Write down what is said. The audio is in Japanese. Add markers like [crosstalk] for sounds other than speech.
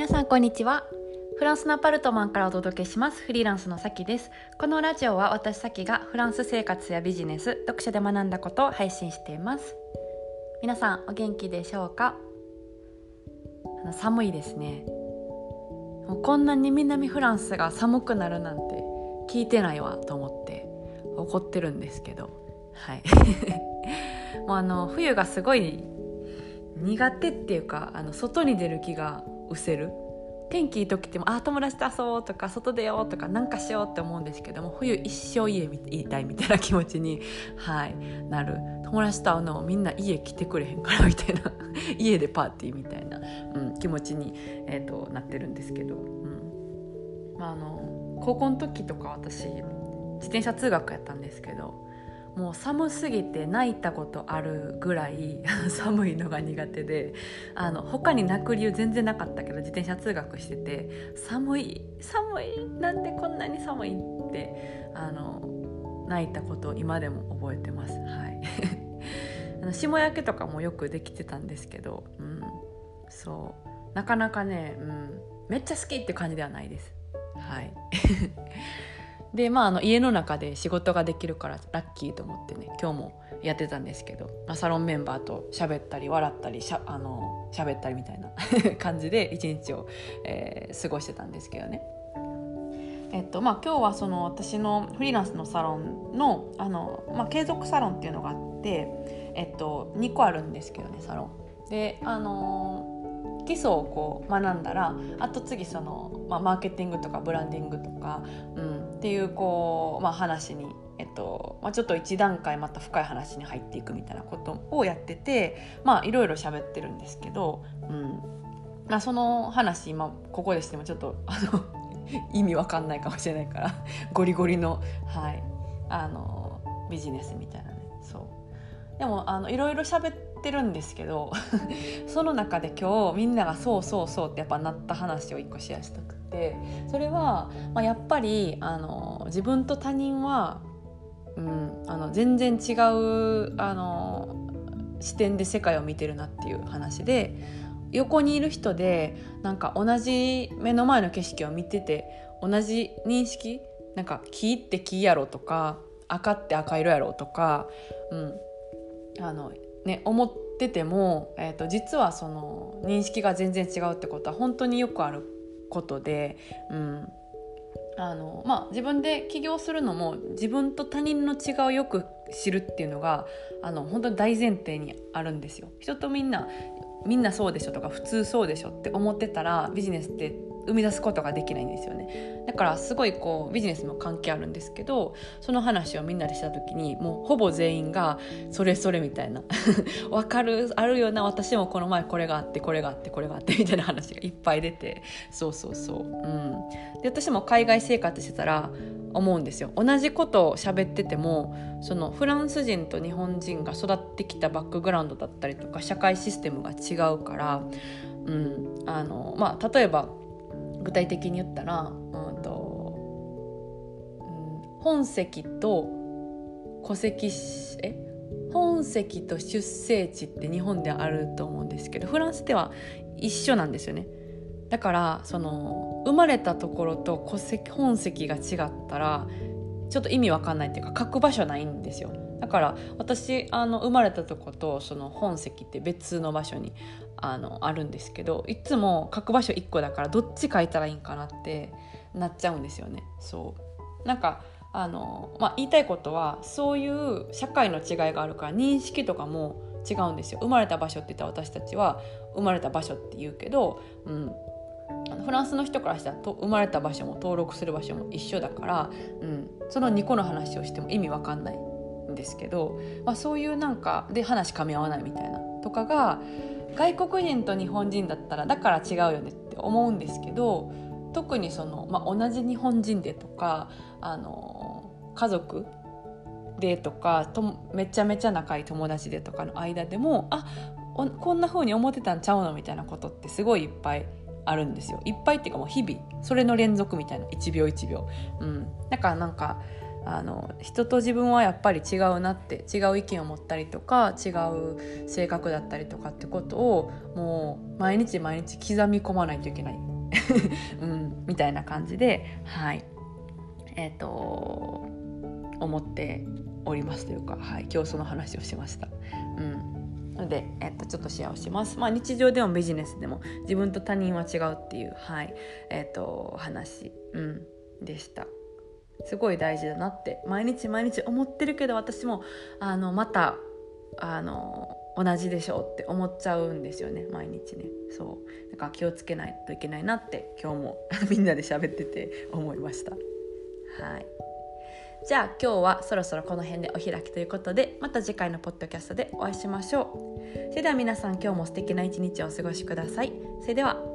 皆さんこんにちは。フランスのアパルトマンからお届けします。フリーランスのさきです。このラジオは私さきがフランス生活やビジネス読書で学んだことを配信しています。皆さんお元気でしょうか？あの寒いですね。もうこんなに南フランスが寒くなるなんて聞いてないわと思って怒ってるんですけど。はい。[laughs] もうあの冬がすごい苦手っていうかあの外に出る気が失せる？天気いい時ってもあ友達と遊ぼうとか外出ようとかなんかしようって思うんですけども冬一生家いたいみたいな気持ちに、はい、なる。友達と会うのもみんな家来てくれへんからみたいな。[laughs] 家でパーティーみたいな、うん、気持ちに、えーと、なってるんですけど、うん。まあ、あの高校の時とか私自転車通学やったんですけどもう寒すぎて泣いたことあるぐらい [laughs] 寒いのが苦手であの他に泣く理由全然なかったけど自転車通学してて寒い寒いなんでこんなに寒いってあの泣いたことを今でも覚えてます。はい。[laughs] あの霜焼けとかもよくできてたんですけど、うん、そう。なかなかね、うん、めっちゃ好きって感じではないです。はい。[laughs] でまああの家の中で仕事ができるからラッキーと思ってね今日もやってたんですけど、まあ、サロンメンバーと喋ったり笑ったりしゃあの喋ったりみたいな [laughs] 感じで一日を、えー、過ごしてたんですけどね。えっとまあ、今日はその私のフリーランスのサロンのあの、まあ、継続サロンっていうのがあって、えっと、2個あるんですけどねサロン。であの基礎をこう学んだらあと次その、まあ、マーケティングとかブランディングとか、うん、っていうこう、まあ、話に、えっとまあ、ちょっと一段階また深い話に入っていくみたいなことをやっててまあいろいろ喋ってるんですけど、うん。まあ、その話今ここでしてもちょっとあの [laughs] 意味わかんないかもしれないからゴリゴリの,、はい、あのビジネスみたいなねそう。でもあのいろいろ喋ってってるんですけど [laughs] その中で今日みんなが「そうそうそう」ってやっぱなった話を一個シェアしたくてそれは、まあ、やっぱりあの自分と他人は、うん、あの全然違うあの視点で世界を見てるなっていう話で横にいる人でなんか同じ目の前の景色を見てて同じ認識なんか木って木やろとか赤って赤色やろとか、うん、あのね、思ってても、えーと、実はその認識が全然違うってことは本当によくあることで、うんあのまあ、自分で起業するのも自分と他人の違いをよく知るっていうのがあの本当に大前提にあるんですよ。人とみんなみんなそうでしょとか普通そうでしょって思ってたらビジネスって生み出すことができないんですよね。だからすごいこうビジネスも関係あるんですけどその話をみんなでした時にもうほぼ全員がそれそれみたいな [laughs] わかるあるよな私もこの前これがあってこれがあってこれがあってみたいな話がいっぱい出てそうそうそう、うん、で私も海外生活してたら思うんですよ。同じことを喋っててもそのフランス人と日本人が育ってきたバックグラウンドだったりとか社会システムが違うから、うん。あのまあ、例えば具体的に言ったら、うんとうん、本籍と戸籍え？本籍と出生地って日本であると思うんですけどフランスでは一緒なんですよね。だからその生まれたところと戸籍本籍が違ったらちょっと意味わかんないっていうか書く場所ないんですよから私あの生まれたとことその本籍って別の場所にあのあるんですけどいつも書く場所1個だからどっち書いたらいいんかなってなっちゃうんですよね。そうなんかあの、まあ、言いたいことはそういう社会の違いがあるから認識とかも違うんですよ。生まれた場所って言ったら私たちは生まれた場所って言うけど、うん、フランスの人からしたらと生まれた場所も登録する場所も一緒だから、うん、その2個の話をしても意味わかんないんですけど、まあ、そういうなんかで話噛み合わないみたいなとかが外国人と日本人だったらだから違うよねって思うんですけど特にその、まあ、同じ日本人でとかあの家族でとかとめちゃめちゃ仲いい友達でとかの間でもあこんな風に思ってたんちゃうのみたいなことってすごいいっぱいあるんですよ。いっぱいっていうかもう日々それの連続みたいな。1秒1秒。うん。だからなんかあの人と自分はやっぱり違うなって違う意見を持ったりとか違う性格だったりとかってことをもう毎日毎日刻み込まないといけない。[laughs] うん、みたいな感じではい。えっ、ー、と思っておりますというか、はい、今日その話をしました。うん。ので、えっと、ちょっとシェアをします。まあ、日常でもビジネスでも自分と他人は違うっていう、はい。えっと、話、うん、でした。すごい大事だなって毎日毎日思ってるけど私もあのまたあの同じでしょうって思っちゃうんですよね毎日ね。そう。だから気をつけないといけないなって今日も [laughs] みんなで喋ってて思いました。はい。じゃあ今日はそろそろこの辺でお開きということでまた次回のポッドキャストでお会いしましょう。それでは皆さん今日も素敵な一日をお過ごしください。それでは